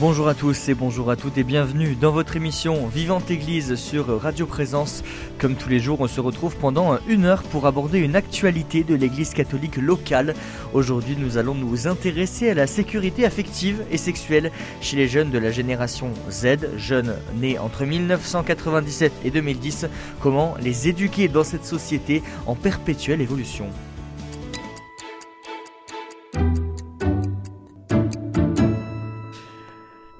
Bonjour à tous et bonjour à toutes et bienvenue dans votre émission Vivante Église sur Radio Présence. Comme tous les jours, on se retrouve pendant une heure pour aborder une actualité de l'Église catholique locale. Aujourd'hui, nous allons nous intéresser à la sécurité affective et sexuelle chez les jeunes de la génération Z, jeunes nés entre 1997 et 2010. Comment les éduquer dans cette société en perpétuelle évolution?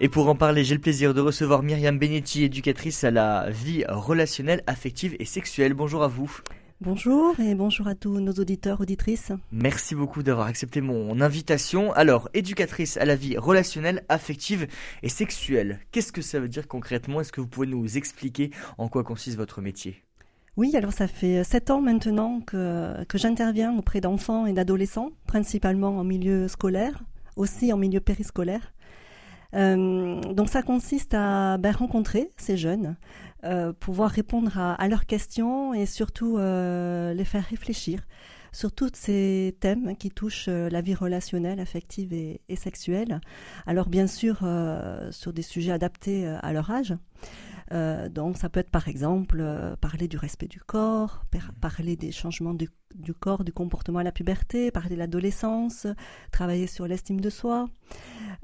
Et pour en parler, j'ai le plaisir de recevoir Myriam Benetti, éducatrice à la vie relationnelle, affective et sexuelle. Bonjour à vous. Bonjour et bonjour à tous nos auditeurs, auditrices. Merci beaucoup d'avoir accepté mon invitation. Alors, éducatrice à la vie relationnelle, affective et sexuelle, qu'est-ce que ça veut dire concrètement? Est-ce que vous pouvez nous expliquer en quoi consiste votre métier? Oui, alors ça fait sept ans maintenant que, que j'interviens auprès d'enfants et d'adolescents, principalement en milieu scolaire, aussi en milieu périscolaire. Euh, donc ça consiste à ben, rencontrer ces jeunes, euh, pouvoir répondre à, leurs questions et surtout euh, les faire réfléchir sur tous ces thèmes qui touchent la vie relationnelle, affective et, sexuelle. Alors bien sûr sur des sujets adaptés à leur âge. Donc ça peut être par exemple parler du respect du corps, parler des changements du, du, corps, du comportement à la puberté, parler de l'adolescence, travailler sur l'estime de soi.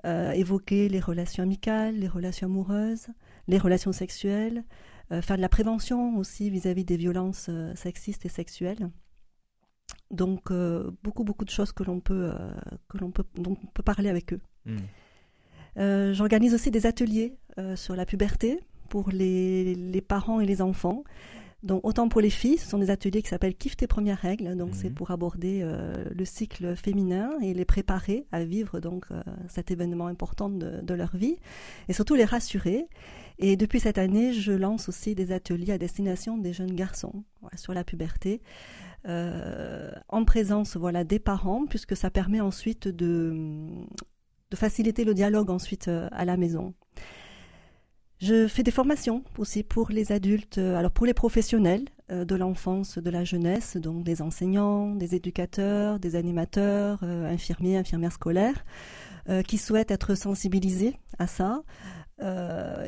Euh, évoquer les relations amicales, les relations amoureuses, les relations sexuelles, euh, faire de la prévention aussi vis-à-vis des violences euh, sexistes et sexuelles. Donc beaucoup beaucoup de choses que l'on peut que l'on peut dont on peut parler avec eux. Hmm. J'organise aussi des ateliers sur la puberté pour les, les parents et les enfants. Donc autant pour les filles, ce sont des ateliers qui s'appellent Kiffe tes premières règles. Donc c'est mhm. pour aborder euh, le cycle féminin et les préparer à vivre donc euh, cet événement important de, leur vie et surtout les rassurer. Et depuis cette année, je lance aussi des ateliers à destination des jeunes garçons sur la puberté. Euh, en présence voilà des parents puisque ça permet ensuite de, de faciliter le dialogue ensuite à la maison. Je fais des formations aussi pour les adultes, euh, alors pour les professionnels euh, de l'enfance, de la jeunesse, donc des enseignants, des éducateurs, des animateurs, euh, infirmiers, infirmières scolaires, qui souhaitent être sensibilisés à ça,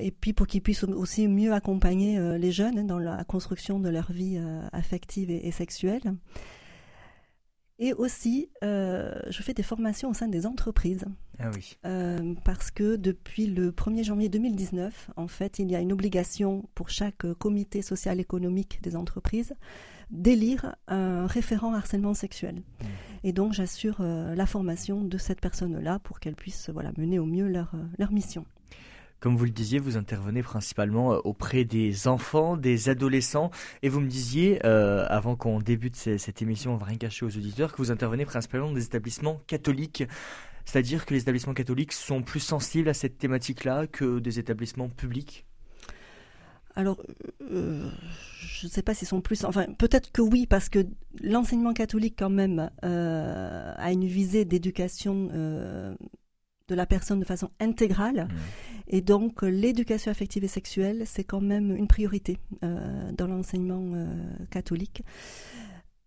et puis pour qu'ils puissent aussi mieux accompagner les jeunes dans la construction de leur vie affective et sexuelle. Et aussi, euh, je fais des formations au sein des entreprises. Ah oui. Euh, parce que depuis le 1er janvier 2019, en fait, il y a une obligation pour chaque comité social économique des entreprises d'élire un référent harcèlement sexuel. Mmh. Et donc, j'assure euh, la formation de cette personne-là pour qu'elle puisse voilà, mener au mieux leur, leur mission. Comme vous le disiez, vous intervenez principalement euh, auprès des enfants, des adolescents, et vous me disiez, euh, avant qu'on débute cette émission, on va rien cacher aux auditeurs, que vous intervenez principalement dans des établissements catholiques. C'est-à-dire que les établissements catholiques sont plus sensibles à cette thématique-là que des établissements publics? Alors, euh, je ne sais pas s'ils sont plus. Enfin, peut-être que oui, parce que l'enseignement catholique, quand même, a une visée d'éducation de la personne de façon intégrale. Mmh. Et donc, l'éducation affective et sexuelle, c'est quand même une priorité euh, dans l'enseignement euh, catholique.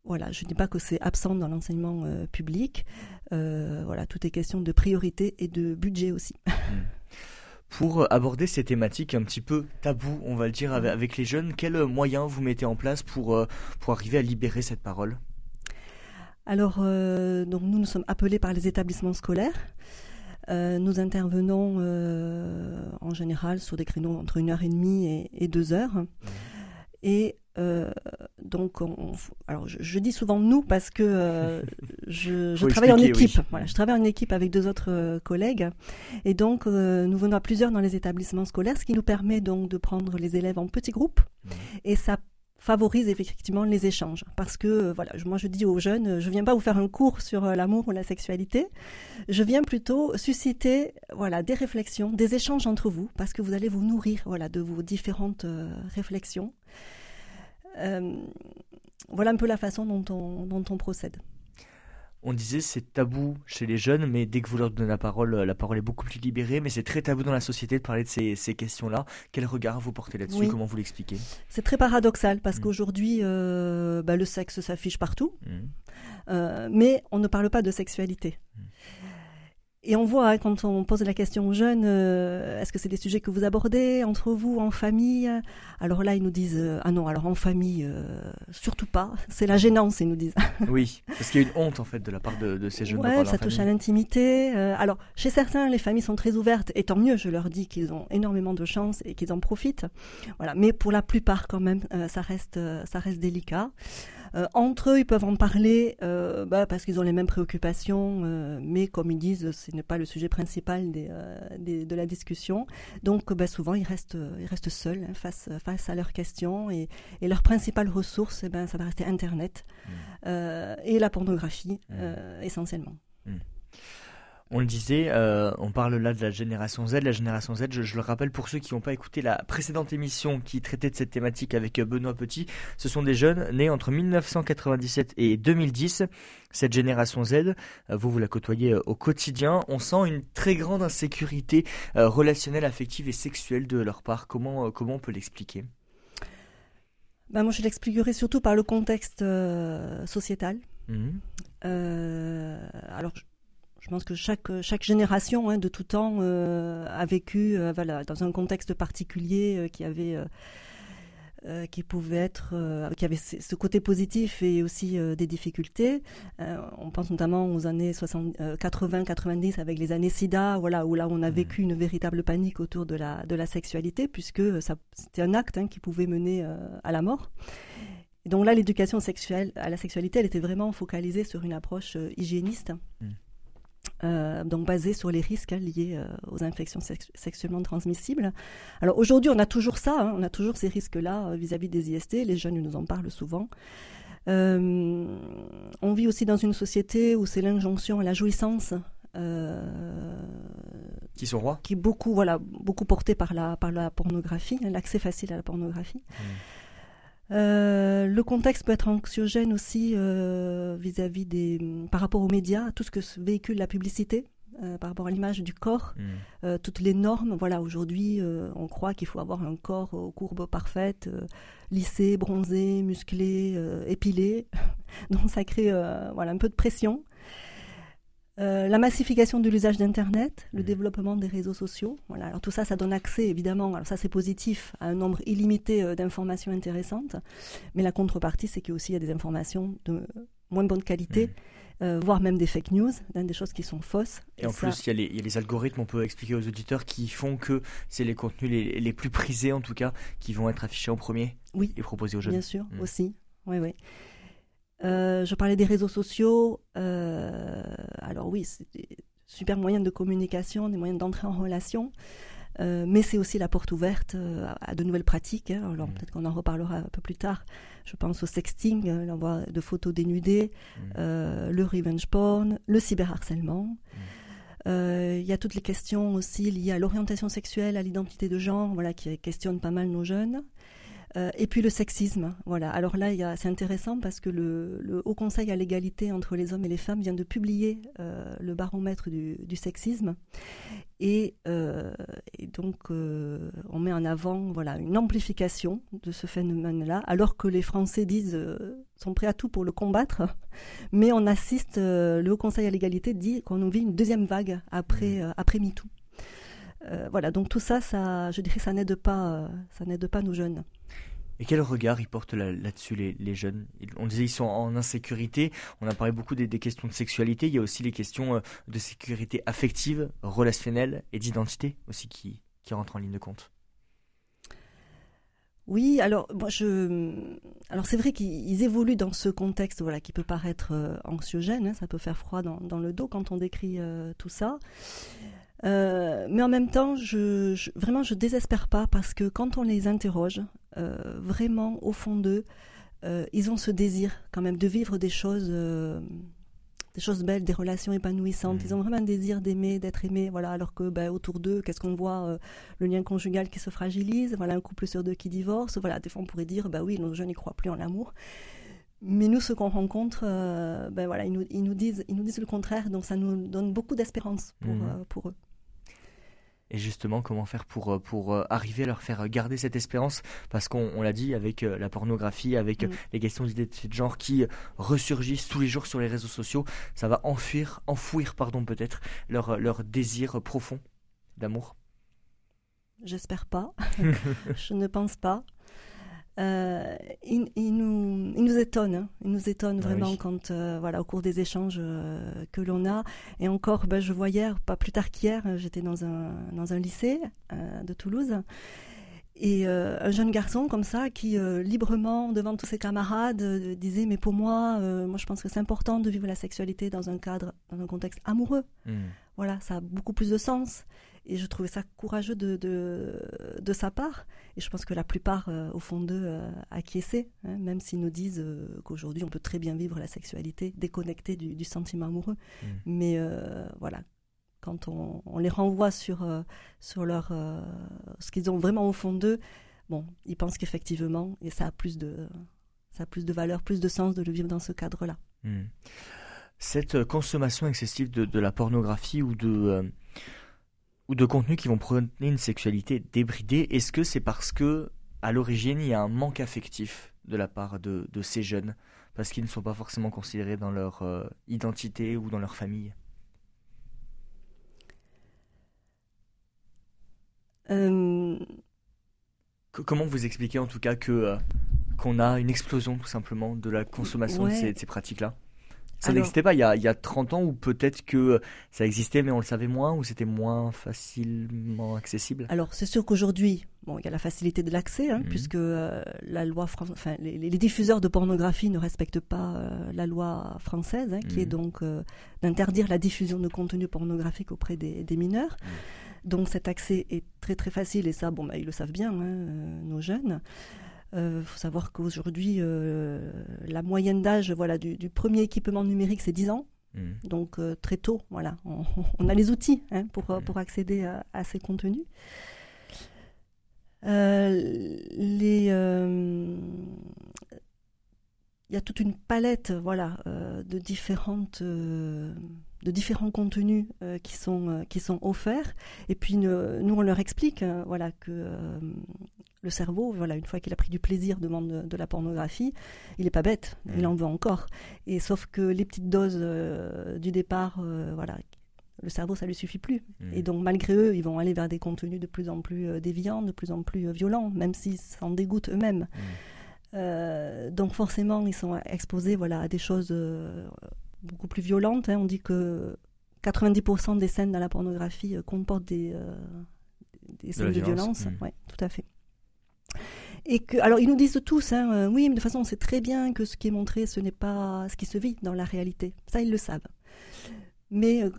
Voilà, je ne dis pas que c'est absent dans l'enseignement euh, public. voilà, tout est question de priorité et de budget aussi. Mmh. Pour aborder ces thématiques un petit peu tabou, on va le dire, avec, les jeunes, quels moyens vous mettez en place pour, pour arriver à libérer cette parole? Alors, donc nous, nous sommes appelés par les établissements scolaires euh, nous intervenons euh, en général sur des créneaux entre une heure et demie et, deux heures. Mmh. Et euh, donc, alors je, dis souvent nous parce que je, travaille en équipe. Voilà, je travaille en équipe avec deux autres collègues, et donc nous venons à plusieurs dans les établissements scolaires, ce qui nous permet donc de prendre les élèves en petits groupes, mmh. et ça favorise effectivement les échanges. Parce que, euh, voilà, moi je dis aux jeunes, je viens pas vous faire un cours sur euh, l'amour ou la sexualité, je viens plutôt susciter, voilà, des réflexions, des échanges entre vous, parce que vous allez vous nourrir, voilà, de vos différentes euh, réflexions. voilà un peu la façon dont on, dont on procède. On disait c'est tabou chez les jeunes, mais dès que vous leur donnez la parole, la parole est beaucoup plus libérée, mais c'est très tabou dans la société de parler de ces, questions-là. Quel regard vous portez là-dessus Comment vous l'expliquez C'est très paradoxal parce mmh. qu'aujourd'hui, euh, bah, le sexe s'affiche partout, mmh. euh, mais on ne parle pas de sexualité. Mmh. Et on voit hein, quand on pose la question aux jeunes, euh, est-ce que c'est des sujets que vous abordez entre vous, en famille? Alors là, ils nous disent euh, ah non, alors en famille, euh, surtout pas. C'est la gênance, ils nous disent. oui, parce qu'il y a une honte en fait de la part de, ces jeunes. Ouais, ça touche à l'intimité. alors chez certains, les familles sont très ouvertes, et tant mieux. Je leur dis qu'ils ont énormément de chance et qu'ils en profitent. Voilà, mais pour la plupart quand même, ça reste, ça reste délicat. Euh, entre eux, ils peuvent en parler euh, bah, parce qu'ils ont les mêmes préoccupations, euh, mais comme ils disent, ce n'est pas le sujet principal de la discussion. Donc, bah, souvent, ils restent, ils restent seuls hein, face, face à leurs questions et, leur principale ressource, eh ben, ça va rester Internet mmh. et la pornographie mmh. essentiellement. Mmh. On le disait, euh, on parle là de la génération Z. La génération Z, je, le rappelle pour ceux qui n'ont pas écouté la précédente émission qui traitait de cette thématique avec euh, Benoît Petit, ce sont des jeunes nés entre 1997 et 2010. Cette génération Z, euh, vous vous la côtoyez au quotidien. On sent une très grande insécurité relationnelle, affective et sexuelle de leur part. Comment, comment on peut l'expliquer? Ben moi, je l'expliquerai surtout par le contexte sociétal. Mmh. alors, je pense que chaque, chaque génération hein, de tout temps euh, a vécu euh, voilà, dans un contexte particulier euh, qui avait qui pouvait être, qui avait ce côté positif et aussi des difficultés. on pense notamment aux années 80-90 avec les années SIDA, voilà, où là on a mmh. vécu une véritable panique autour de la, de la sexualité, puisque c'était un acte hein, qui pouvait mener à la mort. Et donc là, l'éducation sexuelle à la sexualité, elle était vraiment focalisée sur une approche hygiéniste. Mmh. Euh, donc basé sur les risques hein, liés euh, aux infections sexuellement transmissibles. Alors aujourd'hui, on a toujours ça, hein, on a toujours ces risques-là euh, vis-à-vis des IST, les jeunes nous en parlent souvent. on vit aussi dans une société où c'est l'injonction à la jouissance qui sont rois? qui est beaucoup voilà beaucoup porté par la par la pornographie hein, l'accès facile à la pornographie mmh. Euh, le contexte peut être anxiogène aussi euh, vis-à-vis des, par rapport aux médias, tout ce que véhicule la publicité. Euh, par rapport à l'image du corps, mm. toutes les normes. Voilà, aujourd'hui, on croit qu'il faut avoir un corps aux courbes parfaites, lissé, bronzé, musclé, épilé. Donc ça crée voilà un peu de pression. Euh, la massification de l'usage d'Internet, le mmh. développement des réseaux sociaux. Voilà. Alors tout ça, ça donne accès, évidemment, alors ça c'est positif, à un nombre illimité euh, d'informations intéressantes. Mais la contrepartie, c'est qu'il y a aussi y a des informations de moins bonne qualité. Mmh. Euh, voire même des fake news, des choses qui sont fausses. Et, en plus, il y, a les algorithmes, on peut expliquer aux auditeurs, qui font que c'est les contenus les, plus prisés, en tout cas, qui vont être affichés en premier oui, et proposés aux jeunes. Bien sûr, mmh. aussi. Oui, oui. Euh, je parlais des réseaux sociaux. Euh, alors oui, c'est des super moyens de communication, des moyens d'entrer en relation. Euh, mais c'est aussi la porte ouverte à de nouvelles pratiques. Hein. Alors mmh. peut-être qu'on en reparlera un peu plus tard. Je pense au sexting, l'envoi de photos dénudées, mmh. le revenge porn, le cyberharcèlement. Mmh. Il y a toutes les questions aussi liées à l'orientation sexuelle, à l'identité de genre, voilà, qui questionnent pas mal nos jeunes. Euh, et puis le sexisme, voilà. Alors là, c'est intéressant parce que le, Haut Conseil à l'égalité entre les hommes et les femmes vient de publier euh, le baromètre du, sexisme, et, euh, donc on met en avant, voilà, une amplification de ce phénomène-là, alors que les Français disent sont prêts à tout pour le combattre, mais on assiste, le Haut Conseil à l'égalité dit qu'on vit une deuxième vague après mmh. après MeToo. voilà, donc tout ça, ça, je dirais, ça n'aide pas, ça n'aide pas nos jeunes. Et quel regard ils portent là-dessus les, jeunes? On disait ils sont en insécurité, on a parlé beaucoup des, questions de sexualité, il y a aussi les questions euh, de sécurité affective, relationnelle et d'identité aussi qui, qui rentrent en ligne de compte. Oui, alors moi je, alors c'est vrai qu'ils évoluent dans ce contexte, voilà, qui peut paraître euh, anxiogène. Hein, ça peut faire froid dans, le dos quand on décrit euh, tout ça. Euh, mais en même temps, je, je, vraiment, je désespère pas parce que quand on les interroge, euh, vraiment au fond d'eux, euh, ils ont ce désir quand même de vivre des choses, des choses belles, des relations épanouissantes. Ils ont vraiment un désir d'aimer, d'être aimé. Voilà, alors que ben, autour d'eux, qu'est-ce qu'on voit Le lien conjugal qui se fragilise. Voilà, un couple sur deux qui divorce. Voilà, des fois on pourrait dire, bah oui, nos jeunes n'y croient plus en l'amour. Mais nous, ce qu'on rencontre, ben voilà, ils nous, ils nous, disent, ils nous disent le contraire, donc ça nous donne beaucoup d'espérance pour, mhm. pour eux et justement comment faire pour, euh, pour euh, arriver à leur faire garder cette espérance? Parce qu'on l'a dit avec euh, la pornographie, avec mm. les questions d'identité de genre qui ressurgissent tous les jours sur les réseaux sociaux, ça va enfuir, enfouir pardon peut-être leur, leur désir profond d'amour? J'espère pas, je ne pense pas. Euh, il, nous, il nous étonne, hein. il nous étonne ah vraiment quand, euh, voilà, au cours des échanges euh, que l'on a. Et encore, ben, je vois hier, pas plus tard qu'hier, j'étais dans un, dans un lycée de Toulouse. Et un jeune garçon comme ça qui librement devant tous ses camarades disait mais pour moi moi je pense que c'est important de vivre la sexualité dans un cadre dans un contexte amoureux. Hmm. Voilà, ça a beaucoup plus de sens. Et je trouvais ça courageux de, de, sa part. Et je pense que la plupart, euh, au fond d'eux, euh, acquiesçaient, hein, même s'ils nous disent euh, qu'aujourd'hui, on peut très bien vivre la sexualité déconnectée du, sentiment amoureux. Mm. Mais voilà, quand on, les renvoie sur, sur leur, ce qu'ils ont vraiment au fond d'eux, bon, ils pensent qu'effectivement, et ça a plus de, ça a plus de valeur, plus de sens de le vivre dans ce cadre-là. Mm. Cette consommation excessive de, de, la pornographie ou de ou de contenus qui vont prôner une sexualité débridée, est-ce que c'est parce que à l'origine il y a un manque affectif de la part de, ces jeunes parce qu'ils ne sont pas forcément considérés dans leur euh, identité ou dans leur famille? Euh. Comment vous expliquez en tout cas que euh, qu'on a une explosion tout simplement de la consommation de ces pratiques-là? Ça n'existait pas il y, a, il y a 30 ans ou peut-être que ça existait mais on le savait moins ou c'était moins facilement accessible? Alors c'est sûr qu'aujourd'hui, bon, il y a la facilité de l'accès hein, mhm. puisque euh, la loi, enfin, les, diffuseurs de pornographie ne respectent pas euh, la loi française hein, qui est mhm. donc euh, d'interdire la diffusion de contenu pornographique auprès des, mineurs. Mhm. Donc cet accès est très très facile et ça, bon, bah, ils le savent bien, hein, nos jeunes. Il euh, faut savoir qu'aujourd'hui, euh, la moyenne d'âge voilà, du, premier équipement numérique, c'est 10 ans. Mmh. Donc euh, très tôt, voilà, on, a les outils hein, pour, mmh. pour accéder à, ces contenus. les, il y a toute une palette voilà, de, différentes, de différents contenus qui, sont, qui sont offerts. Et puis nous, on leur explique voilà, que le cerveau, voilà, une fois qu'il a pris du plaisir demande de, la pornographie, il n'est pas bête, il mm. en veut encore. Et sauf que les petites doses euh, du départ, euh, voilà, le cerveau, ça lui suffit plus. Mm. Et donc, malgré eux, ils vont aller vers des contenus de plus en plus euh, déviants, de plus en plus violents, même s'ils s'en dégoûtent eux-mêmes. Mm. donc, forcément, ils sont exposés voilà, à des choses beaucoup plus violentes. Hein. On dit que 90% des scènes dans la pornographie comportent des, des scènes de, violence. Oui, tout à fait. Et que, alors ils nous disent tous, hein, euh, oui, mais de toute façon on sait très bien que ce qui est montré, ce n'est pas ce qui se vit dans la réalité. Ça, ils le savent. Mais euh,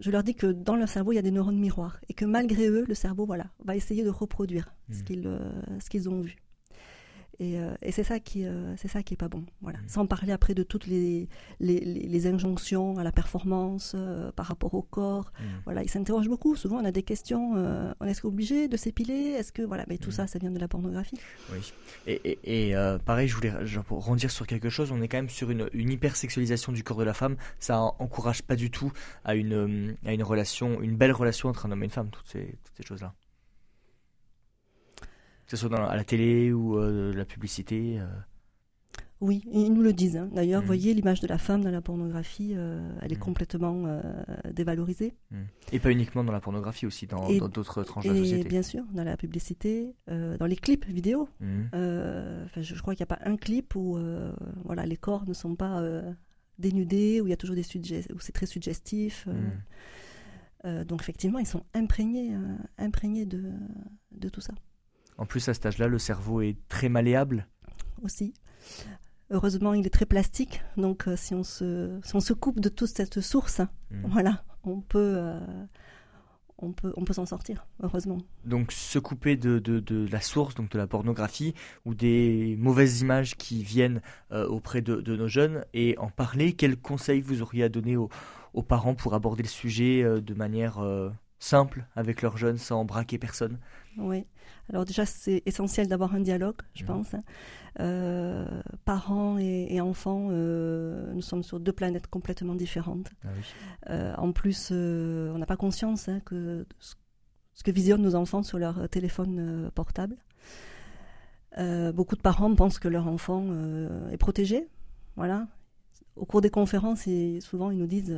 je leur dis que dans leur cerveau, il y a des neurones miroirs et que malgré eux, le cerveau, voilà, va essayer de reproduire ce mmh. qu'ils euh, ce qu'ils ont vu. Euh, et, c'est ça qui euh, c'est ça qui est pas bon. Voilà. Mmh. Sans parler après de toutes les, les, injonctions à la performance euh, par rapport au corps. Mmh. Voilà, ils s'interrogent beaucoup. Souvent, on a des questions. on est-ce obligé de s'épiler? Est-ce que voilà, mais tout mmh. ça, ça vient de la pornographie. Oui. Et, et, pareil, je voulais pour rondir sur quelque chose. On est quand même sur une, une hypersexualisation du corps de la femme. Ça encourage pas du tout à une à une relation, une belle relation entre un homme et une femme. Toutes ces toutes ces choses là que ce soit dans, à la télé ou euh, la publicité euh. Oui, ils nous le disent. Hein. D'ailleurs, vous mmh. voyez, l'image de la femme dans la pornographie, euh, elle est mmh. complètement dévalorisée. Mmh. Et pas uniquement dans la pornographie, aussi dans d'autres tranches de la société. Bien sûr, dans la publicité, dans les clips vidéo. je, crois qu'il n'y a pas un clip où voilà, les corps ne sont pas dénudés, où il y a toujours des où c'est très suggestif. donc effectivement, ils sont imprégnés, imprégnés de, de tout ça. En plus, à cet âge-là, le cerveau est très malléable. Aussi. Heureusement, il est très plastique. Donc, euh, si, on se, si on se coupe de toute cette source, hmm. voilà, on peut, euh, on peut, on peut s'en sortir, heureusement. Donc, se couper de, de, la source, donc de la pornographie, ou des mauvaises images qui viennent euh, auprès de, nos jeunes, et en parler, quels conseils vous auriez à donner aux, aux parents pour aborder le sujet de manière simple avec leurs jeunes sans braquer personne? Oui. Alors déjà, c'est essentiel d'avoir un dialogue, je pense. hein. Euh, parents et, et enfants, euh, nous sommes sur deux planètes complètement différentes. Ah oui. Euh, en plus, on n'a pas conscience hein, que ce- que visionnent nos enfants sur leur téléphone portable. Beaucoup de parents pensent que leur enfant est protégé. Voilà. Au cours des conférences, et souvent ils nous disent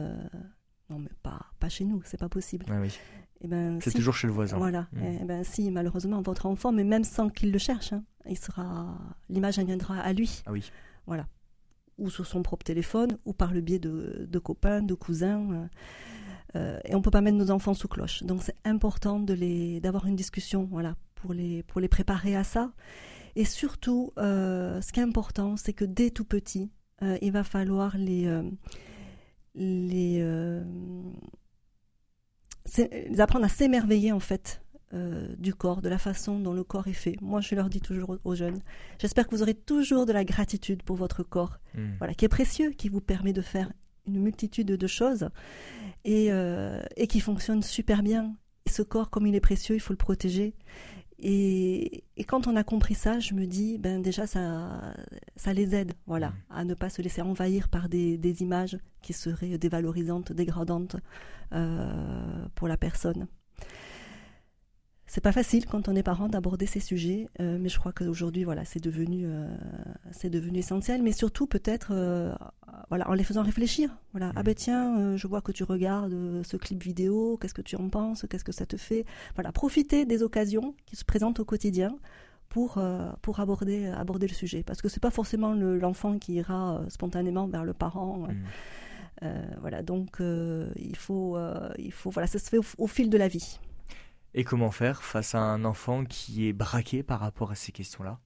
non mais pas pas chez nous, c'est pas possible. Ah oui. Et ben C'est si. toujours chez le voisin. Voilà. Mm. Eh ben si, malheureusement, votre enfant, mais même sans qu'il le cherche, hein, il sera, l'image viendra à lui, Ah oui. ou sur son propre téléphone, ou par le biais de, de copains, de cousins. euh, euh, et on peut pas mettre nos enfants sous cloche. Donc c'est important de les, d'avoir une discussion, voilà, pour les, pour les préparer à ça. Et surtout, euh, ce qui est important, c'est que dès tout petit, euh, il va falloir les, les apprendre à s'émerveiller en fait euh, du corps, de la façon dont le corps est fait. Moi, je leur dis toujours aux- jeunes, j'espère que vous aurez toujours de la gratitude pour votre corps, Mm. voilà, qui est précieux, qui vous permet de faire une multitude de choses et, euh, et qui fonctionne super bien. Et ce corps, comme il est précieux, il faut le protéger. Et, et quand on a compris ça, je me dis, ben déjà, ça, ça les aide, voilà, Mm. à ne pas se laisser envahir par des, des images qui seraient dévalorisantes, dégradantes euh, pour la personne. C'est pas facile quand on est parent d'aborder ces sujets, euh, mais je crois qu'aujourd'hui, voilà, c'est devenu, euh, c'est devenu essentiel. Mais surtout, peut-être, euh, voilà, en les faisant réfléchir. Voilà, ah Mhm. ben tiens, je vois que tu regardes ce clip vidéo. Qu'est-ce que tu en penses Qu'est-ce que ça te fait? Voilà, profiter des occasions qui se présentent au quotidien pour pour aborder aborder le sujet, parce que c'est pas forcément le- l'enfant qui ira spontanément vers le parent. Mm. Euh, voilà, donc euh, il faut euh, il faut voilà, ça se fait au, au fil de la vie. Et comment faire face à un enfant qui est braqué par rapport à ces questions-là?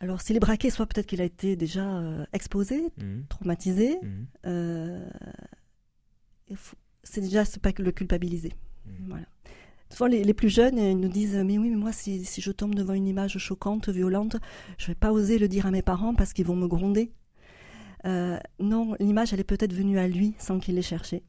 Alors s'il est braqué, soit peut-être qu'il a été déjà euh, exposé, Mm. traumatisé. Mm. euh, c'est déjà pas que le culpabiliser. Mm. Voilà. Souvent les, les plus jeunes ils nous disent mais oui mais moi si, si je tombe devant une image choquante, violente, je vais pas oser le dire à mes parents parce qu'ils vont me gronder. Euh, non, l'image elle est peut-être venue à lui sans qu'il l'ait cherchée.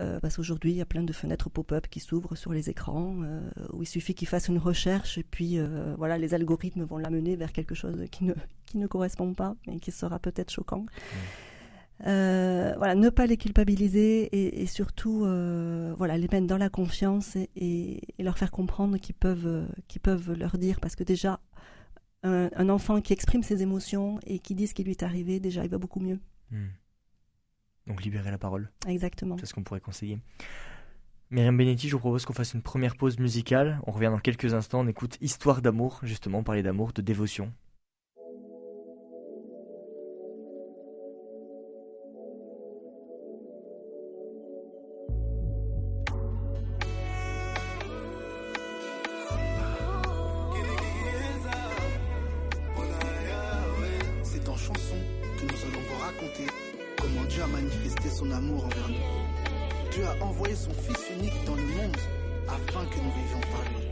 Euh, parce qu'aujourd'hui, il y a plein de fenêtres pop-up qui s'ouvrent sur les écrans, euh, où il suffit qu'il fasse une recherche et puis euh, voilà, les algorithmes vont l'amener vers quelque chose qui ne, qui ne correspond pas et qui sera peut-être choquant. Voilà, ne pas les culpabiliser et, et surtout, voilà, les mettre dans la confiance et, leur faire comprendre qu'ils peuvent, qu'ils peuvent leur dire, parce que déjà, un, un enfant qui exprime ses émotions et qui dit ce qui lui est arrivé, déjà, il va beaucoup mieux. Mm. Donc libérer la parole, Exactement. c'est ce qu'on pourrait conseiller. Myriam Benetti, je vous propose qu'on fasse une première pause musicale. On revient dans quelques instants, on écoute Histoire d'amour, justement, parler d'amour, de dévotion. Son amour envers nous. Dieu a envoyé son Fils unique dans le monde afin que nous vivions par lui.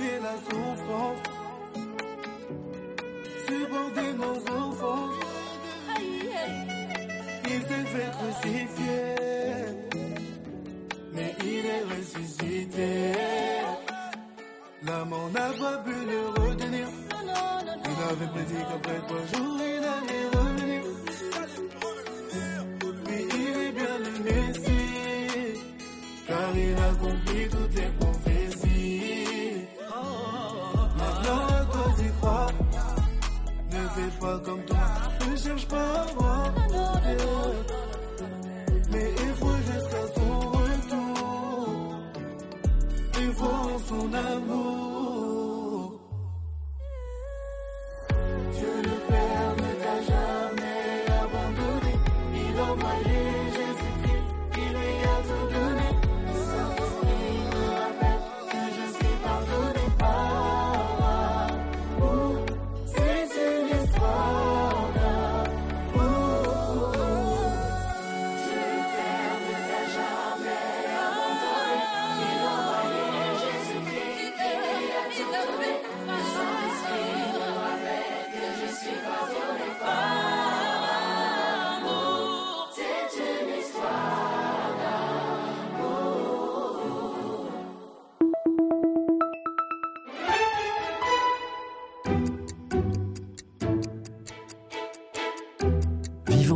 Accepté la souffrance, supporté nos offenses. Il s'est fait crucifier, mais il est ressuscité. Mort n'a pas pu le retenir. Il avait prédit qu'après trois jours il allait revenir. Mais il est bien le Messie, car il a accompli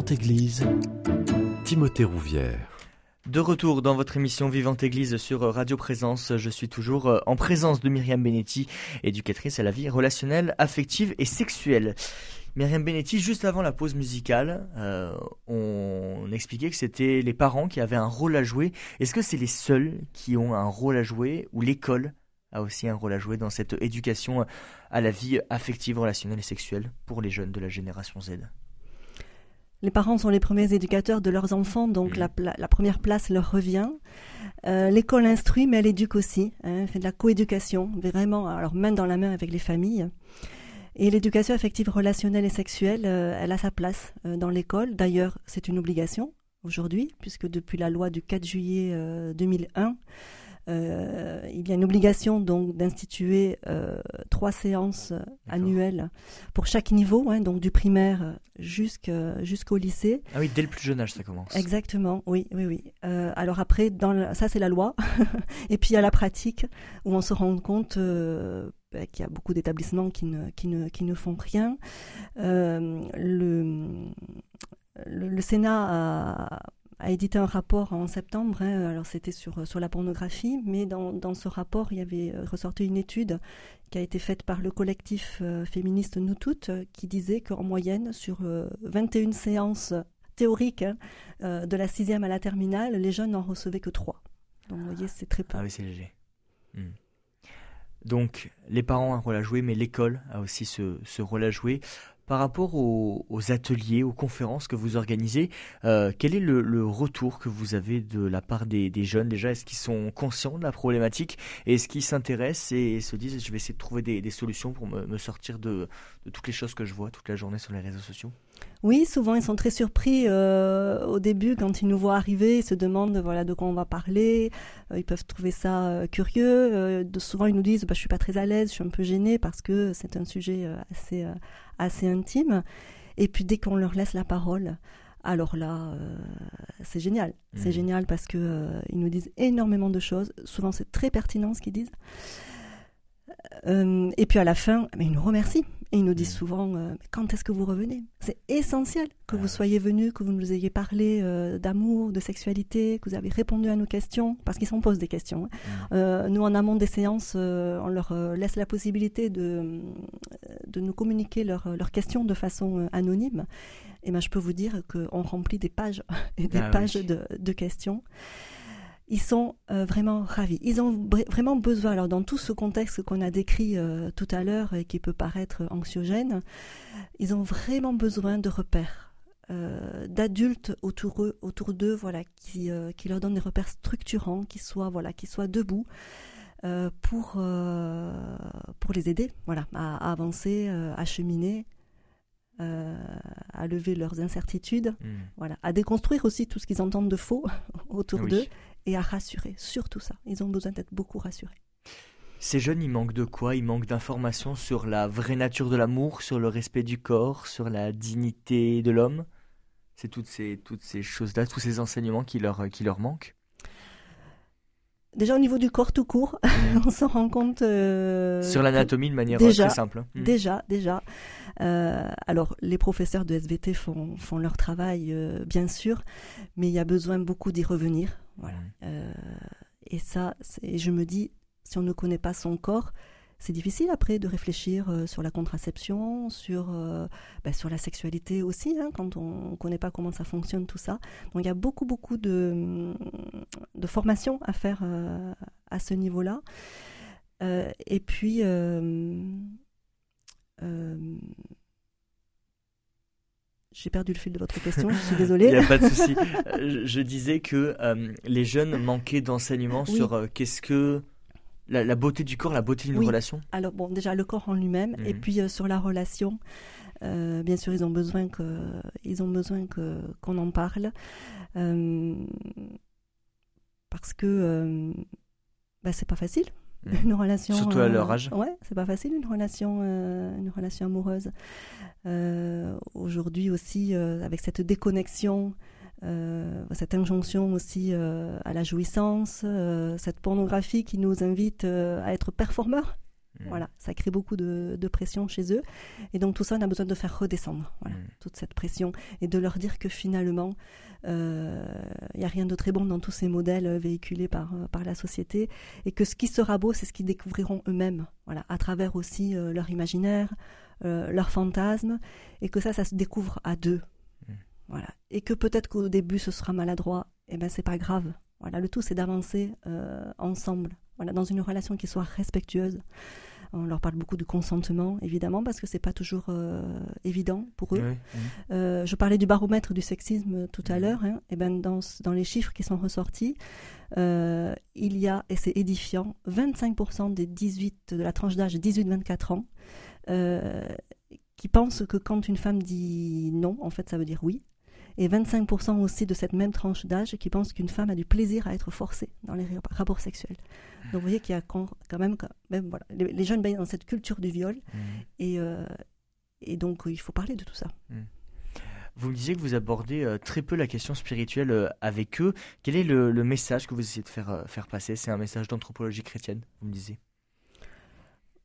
Vivante Église, Timothée Rouvière. De retour dans votre émission Vivante Église sur Radio Présence, je suis toujours euh, en présence de Myriam Benetti, éducatrice à la vie relationnelle, affective et sexuelle. Myriam Benetti, juste avant la pause musicale, euh, on expliquait que c'était les parents qui avaient un rôle à jouer. Est-ce que c'est les seuls qui ont un rôle à jouer ou l'école a aussi un rôle à jouer dans cette éducation à la vie affective, relationnelle et sexuelle pour les jeunes de la génération Z? Les parents sont les premiers éducateurs de leurs enfants, donc la, première place leur revient. Euh, L'école instruit, mais elle éduque aussi. Hein, elle fait de la coéducation, vraiment, alors main dans la main avec les familles. Et l'éducation affective, relationnelle et sexuelle, euh, elle a sa place euh, dans l'école. D'ailleurs, c'est une obligation aujourd'hui, puisque depuis la loi du 4 juillet euh, 2001, euh, il y a une obligation donc d'instituer euh, trois séances euh, annuelles pour chaque niveau, hein, donc du primaire jusqu'au lycée. Ah oui, dès le plus jeune âge ça commence. Exactement, oui, oui, oui. Euh, alors après, dans ça c'est la loi, et puis il y a la pratique où on se rend compte qu'il y a beaucoup d'établissements qui ne, qui, ne, qui ne font rien. Le, le, le Sénat a, a édité un rapport en septembre, hein, alors c'était sur, sur la pornographie, mais dans, dans ce rapport, il y avait euh, ressorti une étude qui a été faite par le collectif euh, féministe Nous Toutes, euh, qui disait qu'en moyenne, sur euh, 21 séances théoriques hein, euh, de la sixième à la terminale, les jeunes n'en recevaient que trois. Donc vous voyez, c'est très peu. Ah oui, c'est léger. Hmm. Donc, les parents ont un rôle à jouer, mais l'école a aussi ce, ce rôle à jouer. Par rapport aux, ateliers, aux conférences que vous organisez, euh, quel est le, retour que vous avez de la part des, jeunes? Déjà Est-ce qu'ils sont conscients de la problématique? Est-ce qu'ils s'intéressent et se disent je vais essayer de trouver des, solutions pour me, sortir de toutes les choses que je vois toute la journée sur les réseaux sociaux? Oui, souvent ils sont très surpris euh, au début quand ils nous voient arriver, ils se demandent voilà de quoi on va parler, euh, ils peuvent trouver ça euh, curieux. de, souvent ils nous disent bah, je suis pas très à l'aise, je suis un peu gênée parce que c'est un sujet assez assez intime. Et puis dès qu'on leur laisse la parole, alors là c'est génial, c'est Mhm. génial parce que ils nous disent énormément de choses. Souvent c'est très pertinent ce qu'ils disent. Et puis à la fin, mais ils nous remercient. Et ils nous disent Mhm. souvent euh, Mais quand est-ce que vous revenez? C'est essentiel que Ah vous oui. soyez venus, que vous nous ayez parlé euh, d'amour, de sexualité, que vous avez répondu à nos questions, parce qu'ils s'en posent des questions. hein. Mhm. Euh, nous, en amont des séances, euh, on leur laisse la possibilité de, de nous communiquer leurs leurs questions de façon anonyme. Et ben, je peux vous dire qu'on remplit des pages et des Ah oui. pages de, de questions. Ils sont euh, vraiment ravis. Ils ont vra- vraiment besoin, alors dans tout ce contexte qu'on a décrit euh, tout à l'heure et qui peut paraître anxiogène, ils ont vraiment besoin de repères, euh, d'adultes autour eux, autour d'eux, voilà, qui, qui leur donnent des repères structurants, qui soient, voilà, qui soient debout. pour, pour les aider voilà, à, à avancer, à cheminer, euh, à lever leurs incertitudes, Mhm. voilà, à déconstruire aussi tout ce qu'ils entendent de faux autour Oui. d'eux et à rassurer, surtout ça. Ils ont besoin d'être beaucoup rassurés. Ces jeunes, ils manquent de quoi? Ils manquent d'informations sur la vraie nature de l'amour, sur le respect du corps, sur la dignité de l'homme? C'est toutes ces, toutes ces choses-là, tous ces enseignements qui leur, qui leur manquent? Déjà au niveau du corps tout court, on s'en rend compte. euh, sur l'anatomie de manière euh, déjà, très simple. hein. Mhm. Déjà, déjà. Euh, alors, les professeurs de SVT font, font leur travail, euh, bien sûr, mais il y a besoin beaucoup d'y revenir. Voilà. Euh, et ça, je me dis, si on ne connaît pas son corps, c'est difficile après de réfléchir euh, sur la contraception, sur, euh, bah, sur la sexualité aussi, hein, quand on ne connaît pas comment ça fonctionne, tout ça. Donc il y a beaucoup, beaucoup de, de formation à faire euh, à ce niveau-là. Et puis, j'ai perdu le fil de votre question, je suis Il désolée. n'y a pas de souci. Je, disais que euh, les jeunes manquaient d'enseignements Oui. sur euh, qu'est-ce que la, la beauté du corps, la beauté d'une Oui. relation. Alors bon, déjà le corps en lui-même, et Mhm. puis euh, sur la relation, bien sûr ils ont besoin que ils ont besoin que qu'on en parle, parce que bah, c'est pas facile Une relation. Surtout à leur âge. Ouais, c'est pas facile une relation euh, une relation amoureuse. Euh, Aujourd'hui aussi euh, avec cette déconnexion. euh, cette injonction aussi euh, à la jouissance, euh, cette pornographie qui nous invite euh, à être performeurs, Mhm. voilà, ça crée beaucoup de, de pression chez eux. Et donc tout ça, on a besoin de faire redescendre voilà, Mm. toute cette pression et de leur dire que finalement, euh, il n'y a rien de très bon dans tous ces modèles euh, véhiculés par, euh, par la société. Et que ce qui sera beau, c'est ce qu'ils découvriront eux-mêmes, voilà, à travers aussi euh, leur imaginaire, euh, leur fantasme. Et que ça, ça se découvre à deux. Mm. Voilà. Et que peut-être qu'au début, ce sera maladroit. Et ben, c'est pas grave. Voilà, le tout, c'est d'avancer euh, ensemble, voilà, dans une relation qui soit respectueuse. On leur parle beaucoup du consentement, évidemment, parce que c'est pas toujours euh, évident pour eux. Oui. Euh, je parlais du baromètre du sexisme tout à l'heure. Hein, et ben dans, dans les chiffres qui sont ressortis, euh, il y a, et c'est édifiant, 25% des 18, de la tranche d'âge 18-24 ans qui pensent que quand une femme dit non, en fait, ça veut dire oui. Et 25% aussi de cette même tranche d'âge qui pensent qu'une femme a du plaisir à être forcée dans les rap- rapports sexuels. Donc vous voyez qu'il y a quand même, quand même voilà, les, les jeunes baignent dans cette culture du viol Mhm. et, euh, et donc il faut parler de tout ça. Vous me disiez que vous abordez euh, très peu la question spirituelle euh, avec eux. Quel est le, le message que vous essayez de faire, faire passer? C'est un message d'anthropologie chrétienne, vous me disiez?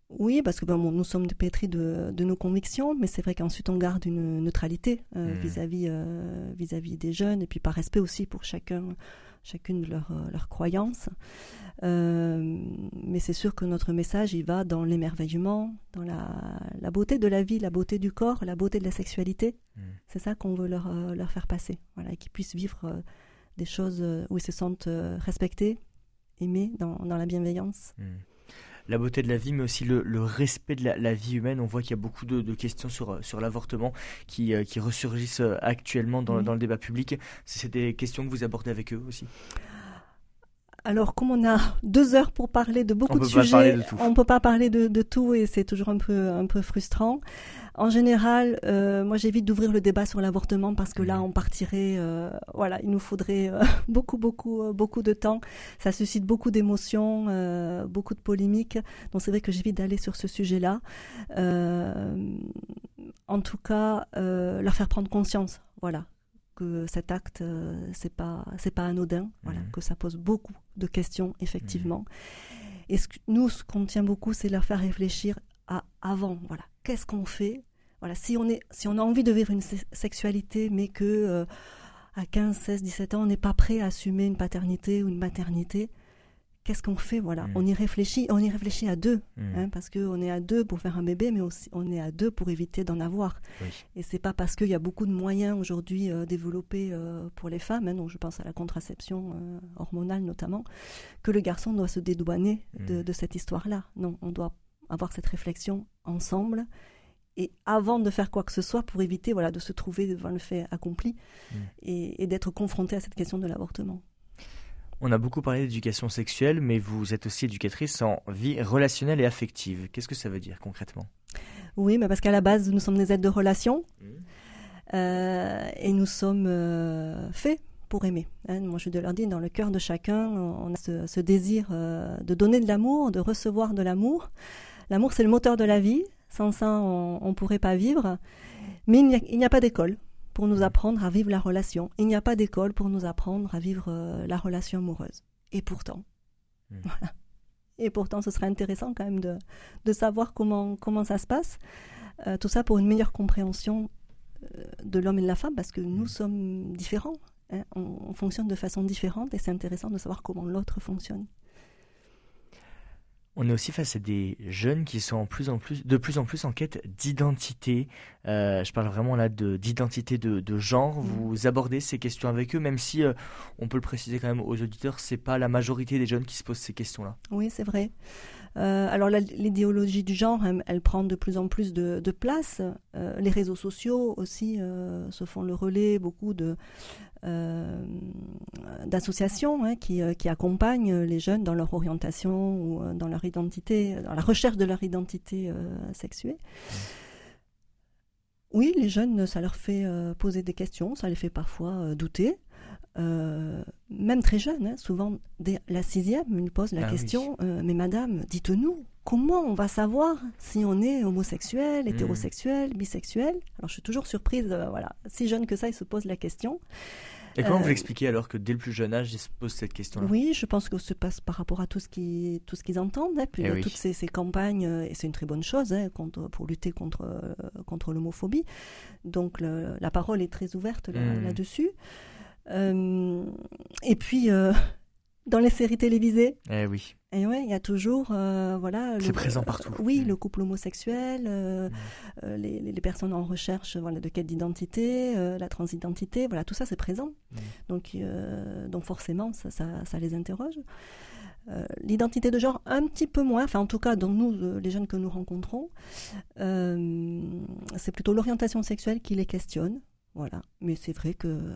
Oui, parce que ben, bon, nous sommes pétris de, de nos convictions, mais c'est vrai qu'ensuite on garde une neutralité euh, Mm. vis-à-vis euh, vis-à-vis des jeunes, et puis par respect aussi pour chacun, chacune de leurs euh, croyances. Euh, mais c'est sûr que notre message, il va dans l'émerveillement, dans la, la beauté de la vie, la beauté du corps, la beauté de la sexualité. Mm. C'est ça qu'on veut leur, leur faire passer, voilà, et qu'ils puissent vivre des choses où ils se sentent respectés, aimés, dans, dans la bienveillance. Mm. La beauté de la vie, mais aussi le, le respect de la, la vie humaine. On voit qu'il y a beaucoup de, de questions sur, euh, sur l'avortement qui, euh, qui ressurgissent euh, actuellement dans, dans le débat public. C'est des questions que vous abordez avec eux aussi Alors, comme on a deux heures pour parler de beaucoup On de sujets, de on peut pas parler de, de tout et c'est toujours un peu un peu frustrant. En général, euh, moi j'évite d'ouvrir le débat sur l'avortement parce que là on partirait, euh, voilà, il nous faudrait euh, beaucoup beaucoup beaucoup de temps. Ça suscite beaucoup d'émotions, beaucoup de polémiques. Donc c'est vrai que j'évite d'aller sur ce sujet-là. En tout cas, leur faire prendre conscience, voilà, que cet acte c'est pas c'est pas anodin, voilà, Mhm. que ça pose beaucoup de questions effectivement. Et ce que- nous, ce qu'on tient beaucoup, c'est leur faire réfléchir à avant. Voilà, qu'est-ce qu'on fait Voilà, si on est, si on a envie de vivre une se- sexualité, mais que euh, à 15, 16, 17 ans, on n'est pas prêt à assumer une paternité ou une maternité, qu'est-ce qu'on fait? Voilà, Mm. on y réfléchit. On y réfléchit à deux, Mm. hein, parce que on est à deux pour faire un bébé, mais aussi on est à deux pour éviter d'en avoir. Oui. Et c'est pas parce qu'il y a beaucoup de moyens aujourd'hui euh, développés euh, pour les femmes, hein, donc je pense à la contraception euh, hormonale notamment, que le garçon doit se dédouaner de, Mm. de cette histoire-là. Non, on doit avoir cette réflexion ensemble et avant de faire quoi que ce soit pour éviter voilà, de se trouver devant le fait accompli Mm. et, et d'être confronté à cette question de l'avortement. On a beaucoup parlé d'éducation sexuelle, mais vous êtes aussi éducatrice en vie relationnelle et affective. Qu'est-ce que ça veut dire concrètement? Oui, mais parce qu'à la base, nous sommes des aides de relation Mm. euh, et nous sommes euh, faits pour aimer. hein. Moi, je leur dis, dans le cœur de chacun, on a ce, ce désir euh, de donner de l'amour, de recevoir de l'amour. L'amour, c'est le moteur de la vie. Sans ça, on ne pourrait pas vivre. Mais il n'y a, pas d'école pour nous apprendre à vivre la relation. Il n'y a pas d'école pour nous apprendre à vivre euh, la relation amoureuse. Et pourtant, Mm. voilà. Et pourtant, ce serait intéressant quand même de, de savoir comment, comment ça se passe. Euh, tout ça pour une meilleure compréhension euh, de l'homme et de la femme, parce que nous Mm. sommes différents. hein. On, on fonctionne de façon différente et c'est intéressant de savoir comment l'autre fonctionne. On est aussi face à des jeunes qui sont en plus en plus, de plus en plus en quête d'identité. Euh, je parle vraiment là de- d'identité de, de genre. Mm. Vous abordez ces questions avec eux, même si euh, on peut le préciser quand même aux auditeurs, c'est pas la majorité des jeunes qui se posent ces questions-là. Oui, c'est vrai. Euh, alors l'idéologie du genre, elle, prend de plus en plus de, place. Euh, les réseaux sociaux aussi euh, se font le relais, beaucoup d'associations hein, qui, qui accompagnent les jeunes dans leur orientation ou dans leur identité, dans la recherche de leur identité sexuée. Oui, les jeunes, ça leur fait poser des questions, ça les fait parfois douter. Euh, même très jeunes, hein, souvent dès la sixième, ils posent la Ah oui. question euh, Mais madame, dites-nous, comment on va savoir si on est homosexuel, Hmm. hétérosexuel, bisexuel? Alors je suis toujours surprise, euh, voilà, si jeune que ça, ils se posent la question. Et comment Euh, vous l'expliquez alors que dès le plus jeune âge, ils se posent cette question-là? Oui, je pense que se passe par rapport à tout ce qui, tout ce qu'ils entendent. hein. Puis Eh oui. toutes ces, ces campagnes, et c'est une très bonne chose hein, contre, pour lutter contre, contre l'homophobie. Donc le- la parole est très ouverte là- Mm. là-dessus. Euh, et puis euh, dans les séries télévisées, Eh oui. et ouais, il y a toujours, euh, voilà, C'est présent partout. oui, Mm. le couple homosexuel, euh, Mm. les, personnes en recherche, voilà, de quête d'identité, la transidentité, voilà, tout ça c'est présent. Mm. Donc, donc forcément, ça, ça, ça les interroge. L'identité de genre, un petit peu moins, enfin en tout cas dans nous, les jeunes que nous rencontrons, c'est plutôt l'orientation sexuelle qui les questionne. Voilà. Mais c'est vrai que euh,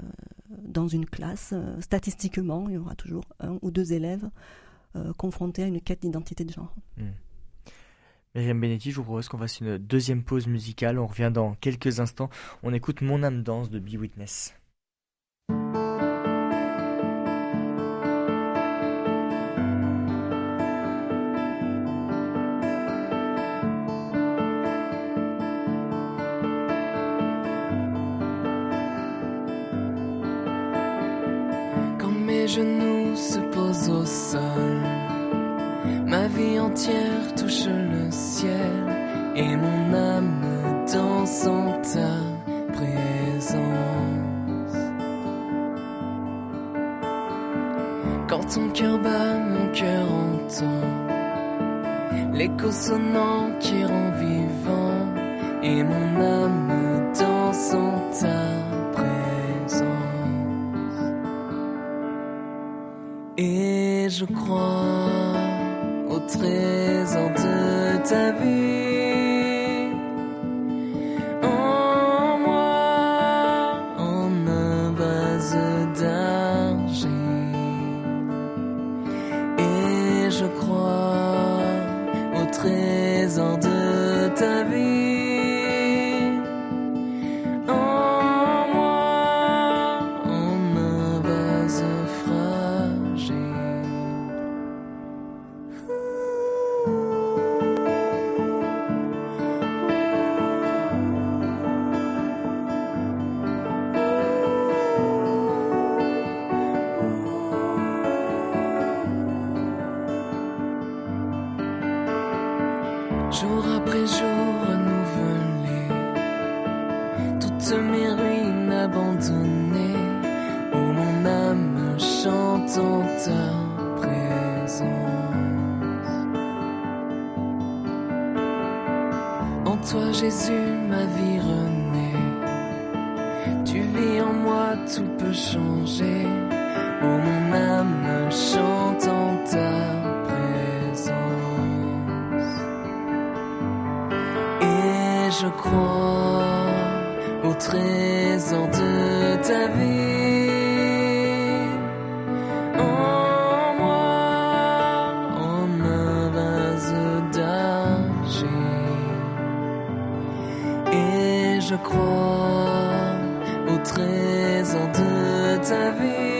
dans une classe, euh, statistiquement, il y aura toujours un ou deux élèves euh, confrontés à une quête d'identité de genre. Myriam Benetti, je vous propose qu'on fasse une deuxième pause musicale. On revient dans quelques instants. On écoute Mon âme danse de Be Witness. Genoux se posent au sol, ma vie entière touche le ciel et mon âme danse en ta présence. Quand ton cœur bat, mon cœur entend l'écho sonnant qui rend vivant et mon âme danse en ta présence. Et je crois au trésor de ta vie. Je crois au trésor de ta vie.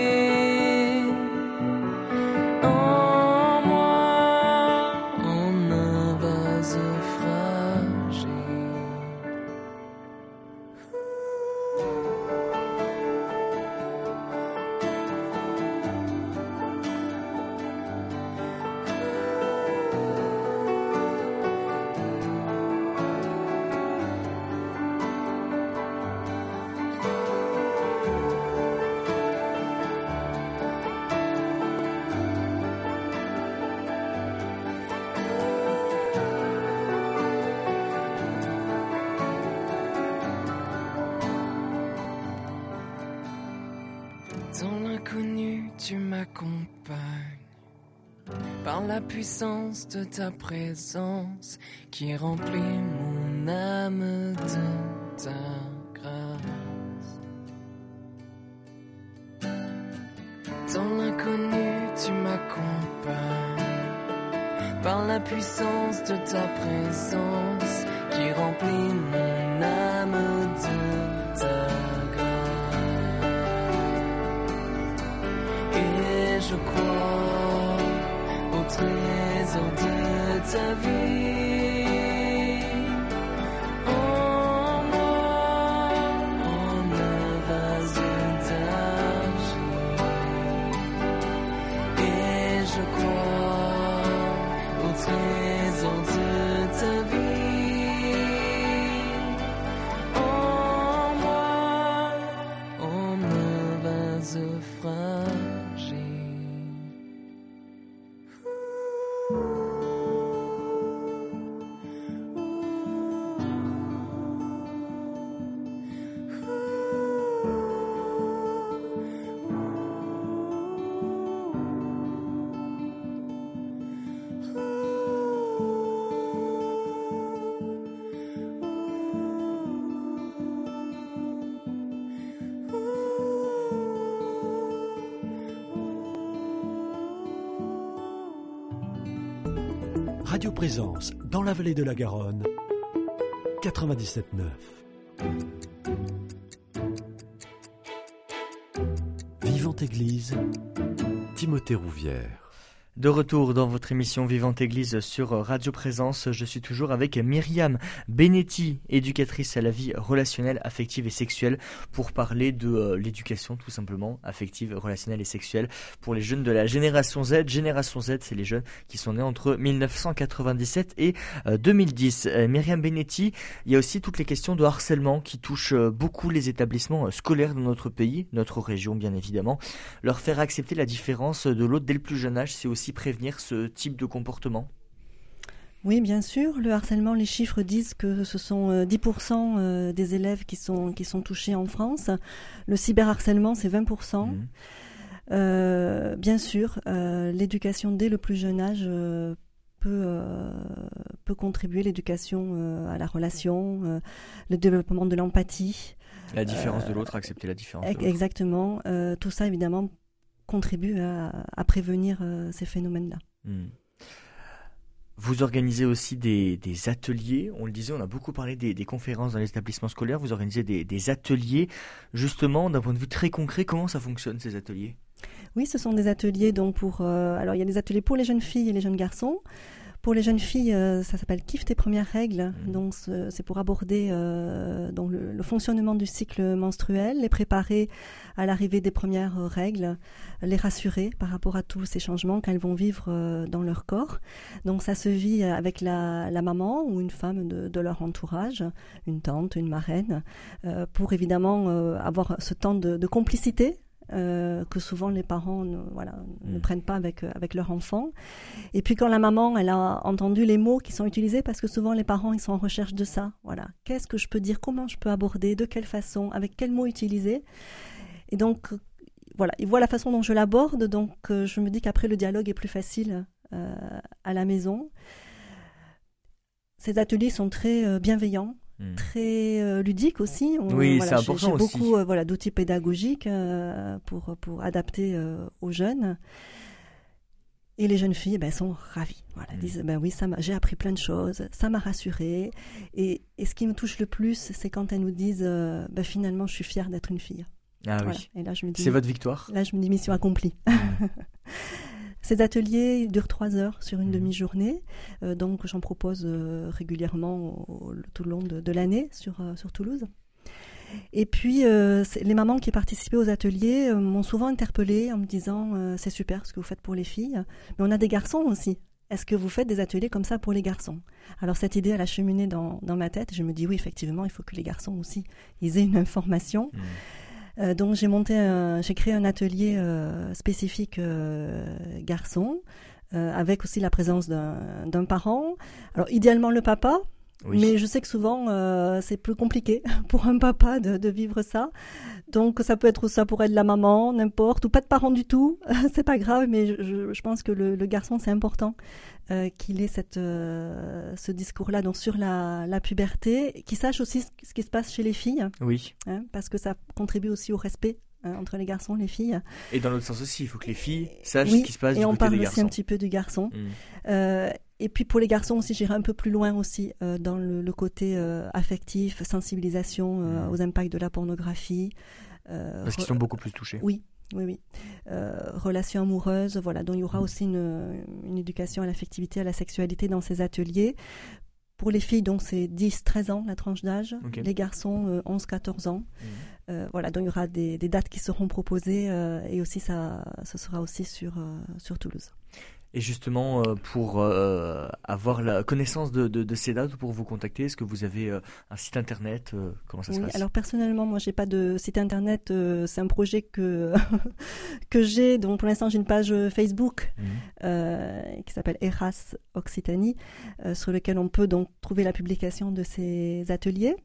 Puissance de ta présence qui remplit mon âme de ta Présence dans la vallée de la Garonne. 97.9. Vivante Église, Timothée Rouvière. De retour dans votre émission Vivante Église sur Radio Présence, je suis toujours avec Myriam Benetti, éducatrice à la vie relationnelle, affective et sexuelle, pour parler de euh, l'éducation tout simplement, affective, relationnelle et sexuelle, pour les jeunes de la génération Z. Génération Z, c'est les jeunes qui sont nés entre 1997 et euh, 2010. Euh, Myriam Benetti, il y a aussi toutes les questions de harcèlement qui touchent euh, beaucoup les établissements euh, scolaires dans notre pays, notre région bien évidemment. Leur faire accepter la différence de l'autre dès le plus jeune âge, c'est aussi prévenir ce type de comportement? Oui, bien sûr. Le harcèlement, les chiffres disent que ce sont euh, 10% euh, des élèves qui sont, qui sont touchés en France. Le cyberharcèlement, c'est 20%. Mhm. Euh, bien sûr, euh, l'éducation dès le plus jeune âge euh, peut, euh, peut contribuer, l'éducation euh, à la relation, euh, le développement de l'empathie. La différence de l'autre, accepter la différence. Exactement. Euh, tout ça, évidemment, contribue à, à prévenir euh, ces phénomènes-là. Hmm. Vous organisez aussi des, des, ateliers, on le disait, on a beaucoup parlé des, des conférences dans les établissements scolaires, vous organisez des, des ateliers, justement, d'un point de vue très concret, comment ça fonctionne ces ateliers? Oui, ce sont des ateliers donc pour... Euh, alors il y a des ateliers pour les jeunes filles et les jeunes garçons. Pour les jeunes filles, euh, ça s'appelle Kiffe tes premières règles. Mmh. Donc c'est pour aborder euh, donc le, le, fonctionnement du cycle menstruel, les préparer à l'arrivée des premières règles, les rassurer par rapport à tous ces changements qu'elles vont vivre euh, dans leur corps. Donc ça se vit avec la, la maman ou une femme de, de, leur entourage, une tante, une marraine, euh, pour évidemment euh, avoir ce temps de, de complicité euh, que souvent les parents ne, voilà, mmh. ne prennent pas avec, avec leur enfant. Et puis quand la maman, elle a entendu les mots qui sont utilisés, parce que souvent les parents, ils sont en recherche de ça. Voilà. Qu'est-ce que je peux dire? Comment je peux aborder? De quelle façon? Avec quels mots utiliser? Et donc, voilà, ils voient la façon dont je l'aborde, donc euh, je me dis qu'après le dialogue est plus facile euh, à la maison. Ces ateliers sont très euh, bienveillants Hmm. très euh, ludique aussi. On, oui, voilà, c'est important J'ai beaucoup euh, voilà, d'outils pédagogiques euh, pour, pour adapter aux jeunes. Et les jeunes filles, ben, sont ravies. Voilà, Hmm. Elles disent, ben oui, ça j'ai appris plein de choses, ça m'a rassurée. Et, et, ce qui me touche le plus, c'est quand elles nous disent, euh, ben, finalement, je suis fière d'être une fille. Ah voilà. oui. Et là, je me dis, c'est votre victoire? Là, je me dis mission accomplie. Hmm. Ces ateliers durent trois heures sur une Mhm. demi-journée, euh, donc j'en propose euh, régulièrement au, tout le long de, de l'année sur, euh, sur Toulouse. Et puis, euh, les mamans qui participaient aux ateliers euh, m'ont souvent interpellée en me disant euh, c'est super ce que vous faites pour les filles, mais on a des garçons aussi. Est-ce que vous faites des ateliers comme ça pour les garçons? Alors cette idée, elle a cheminé dans, dans ma tête. Je me dis oui, effectivement, il faut que les garçons aussi ils aient une information. Mmh. Euh, donc j'ai monté, j'ai créé un atelier euh, spécifique euh, garçon, avec aussi la présence d'un parent. Alors idéalement le papa, oui. mais je sais que souvent euh, c'est plus compliqué pour un papa de, de, vivre ça. Donc ça peut être ça pourrait être la maman, n'importe, ou pas de parent du tout, c'est pas grave, mais je, je, pense que le, le garçon c'est important euh, qu'il ait cette, euh, ce discours-là donc sur la, la puberté, qu'il sache aussi ce qui se passe chez les filles. Oui. Hein, parce que ça contribue aussi au respect hein, entre les garçons et les filles. Et dans l'autre sens aussi, il faut que les filles sachent oui, ce qui se passe et du on côté parle des aussi garçons. un petit peu du garçon. Mm. Euh, et puis pour les garçons aussi, j'irai un peu plus loin aussi euh, dans le, le côté euh, affectif, sensibilisation Mm. aux impacts de la pornographie. euh, Parce qu'ils sont beaucoup plus touchés. Oui, oui, oui. Euh, relations amoureuses, voilà. Donc il y aura aussi une, une éducation à l'affectivité, à la sexualité dans ces ateliers. Pour les filles, donc c'est 10-13 ans la tranche d'âge. Okay. Les garçons, euh, 11-14 ans. Mmh. Euh, voilà, donc il y aura des, des dates qui seront proposées euh, et aussi ça, ce sera aussi sur, euh, sur Toulouse. Et justement, euh, pour euh, avoir la connaissance de, de, de, ces dates ou pour vous contacter, est-ce que vous avez euh, un site internet Comment ça oui, se passe? Alors personnellement, moi, j'ai pas de site internet. c'est un projet que que j'ai. Donc pour l'instant, j'ai une page Facebook mmh. qui s'appelle Eras Occitanie, euh, sur lequel on peut donc trouver la publication de ces ateliers.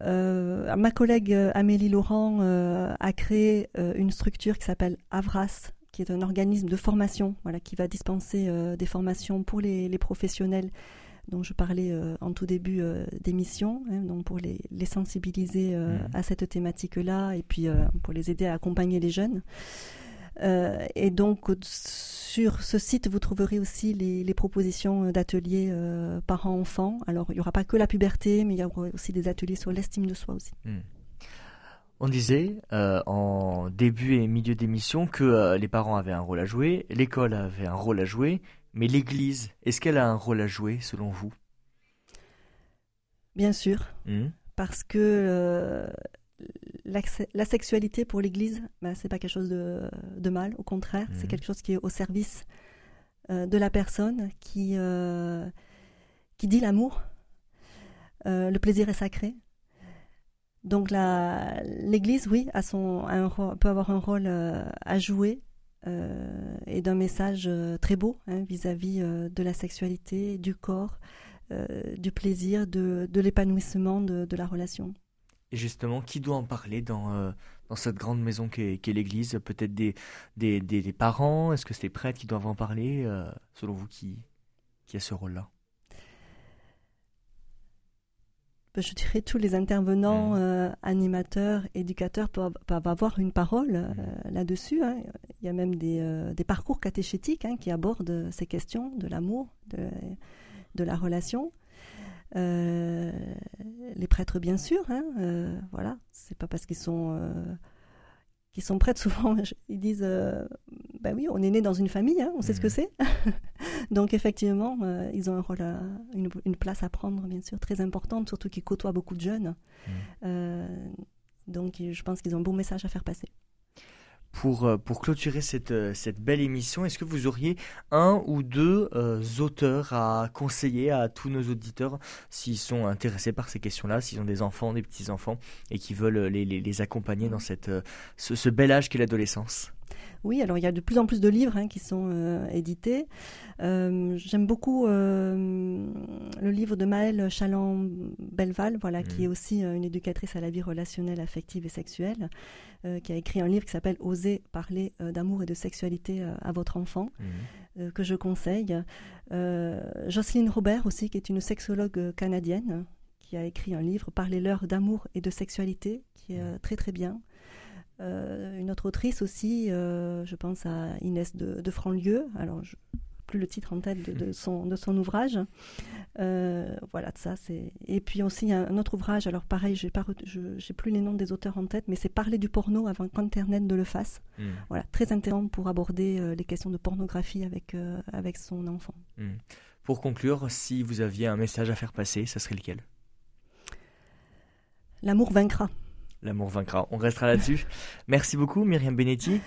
Euh, ma collègue Amélie Laurent a créé une structure qui s'appelle Avras, qui est un organisme de formation, voilà, qui va dispenser euh, des formations pour les, les, professionnels dont je parlais euh, en tout début euh, d'émission, hein, donc pour les, les sensibiliser mmh. à cette thématique-là et puis euh, pour les aider à accompagner les jeunes. Euh, et donc sur ce site, vous trouverez aussi les, les propositions d'ateliers euh, parents-enfants. Alors il n'y aura pas que la puberté, mais il y aura aussi des ateliers sur l'estime de soi aussi. Mmh. On disait euh, en début et milieu d'émission que euh, les parents avaient un rôle à jouer, l'école avait un rôle à jouer, mais l'Église, est-ce qu'elle a un rôle à jouer selon vous? Bien sûr, mmh. parce que euh, la, la, sexualité pour l'Église, ben, c'est pas quelque chose de, de mal, au contraire, mmh. c'est quelque chose qui est au service de la personne, qui, qui dit l'amour. Le plaisir est sacré. Donc l'Église, oui, a son, peut avoir un rôle euh, à jouer euh, et d'un message euh, très beau vis-à-vis hein, -vis, de la sexualité, du corps, du plaisir, de, l'épanouissement de, la relation. Et justement, qui doit en parler dans, dans cette grande maison qu'est qu l'Église? Peut-être des, parents? Est-ce que c'est les prêtres qui doivent en parler Selon vous, qui, qui a ce rôle-là? Je dirais tous les intervenants, Mm. euh, animateurs, éducateurs peuvent, peuvent avoir une parole euh, là-dessus. hein. Il y a même des, euh, des parcours catéchétiques hein, qui abordent ces questions de l'amour, de, de la relation. Les prêtres, bien sûr. Hein, voilà, c'est pas parce qu'ils sont euh, qu'ils sont prêtres souvent, ils disent, euh, ben oui, on est né dans une famille, hein, on sait ce que Mhm. c'est. Donc effectivement, euh, ils ont un rôle, à- une, une place à prendre, bien sûr, très importante, surtout qu'ils côtoient beaucoup de jeunes. Mhm. Euh, donc je pense qu'ils ont un bon message à faire passer. Pour, euh, pour clôturer cette, euh, cette belle émission, est-ce que vous auriez un ou deux euh, auteurs à conseiller à tous nos auditeurs s'ils sont intéressés par ces questions-là, s'ils ont des enfants, des petits-enfants et qui veulent les, les, les accompagner dans cette, euh, ce, ce bel âge qu'est l'adolescence? Oui, alors il y a de plus en plus de livres hein, qui sont euh, édités. Euh, J'aime beaucoup euh, le livre de Maëlle Chaland-Belval, voilà, qui est aussi une éducatrice à la vie relationnelle, affective et sexuelle, qui a écrit un livre qui s'appelle Oser parler d'amour et de sexualité à votre enfant, euh, que je conseille. Euh, Jocelyne Robert aussi, qui est une sexologue canadienne, qui a écrit un livre Parlez-leur d'amour et de sexualité, qui est euh, très très bien. Euh, une autre autrice aussi, euh, je pense à Inès de, de Franlieu, alors je, plus le titre en tête de, de son, de son ouvrage. Euh, voilà, ça c'est. Et puis aussi un, un autre ouvrage, alors pareil, j'ai pas, j'ai plus les noms des auteurs en tête, mais c'est Parler du porno avant qu'Internet ne le fasse. Mm. Voilà, très intéressant pour aborder les questions de pornographie avec avec son enfant. Mm. Pour conclure, si vous aviez un message à faire passer, ça serait lequel? L'amour vaincra. L'amour vaincra. On restera là-dessus. Merci beaucoup, Myriam Benetti.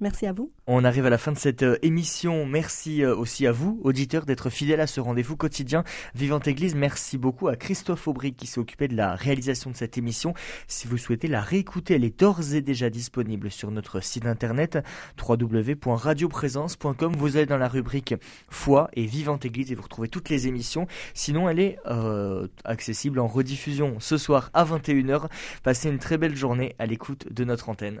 Merci à vous. On arrive à la fin de cette euh, émission. Merci euh, aussi à vous, auditeurs, d'être fidèles à ce rendez-vous quotidien Vivante Église. Merci beaucoup à Christophe Aubry qui s'est occupé de la réalisation de cette émission. Si vous souhaitez la réécouter, elle est d'ores et déjà disponible sur notre site internet www.radioprésence.com. Vous allez dans la rubrique Foi et Vivante Église et vous retrouvez toutes les émissions. Sinon, elle est euh, accessible en rediffusion ce soir à 21h. Passez une très belle journée à l'écoute de notre antenne.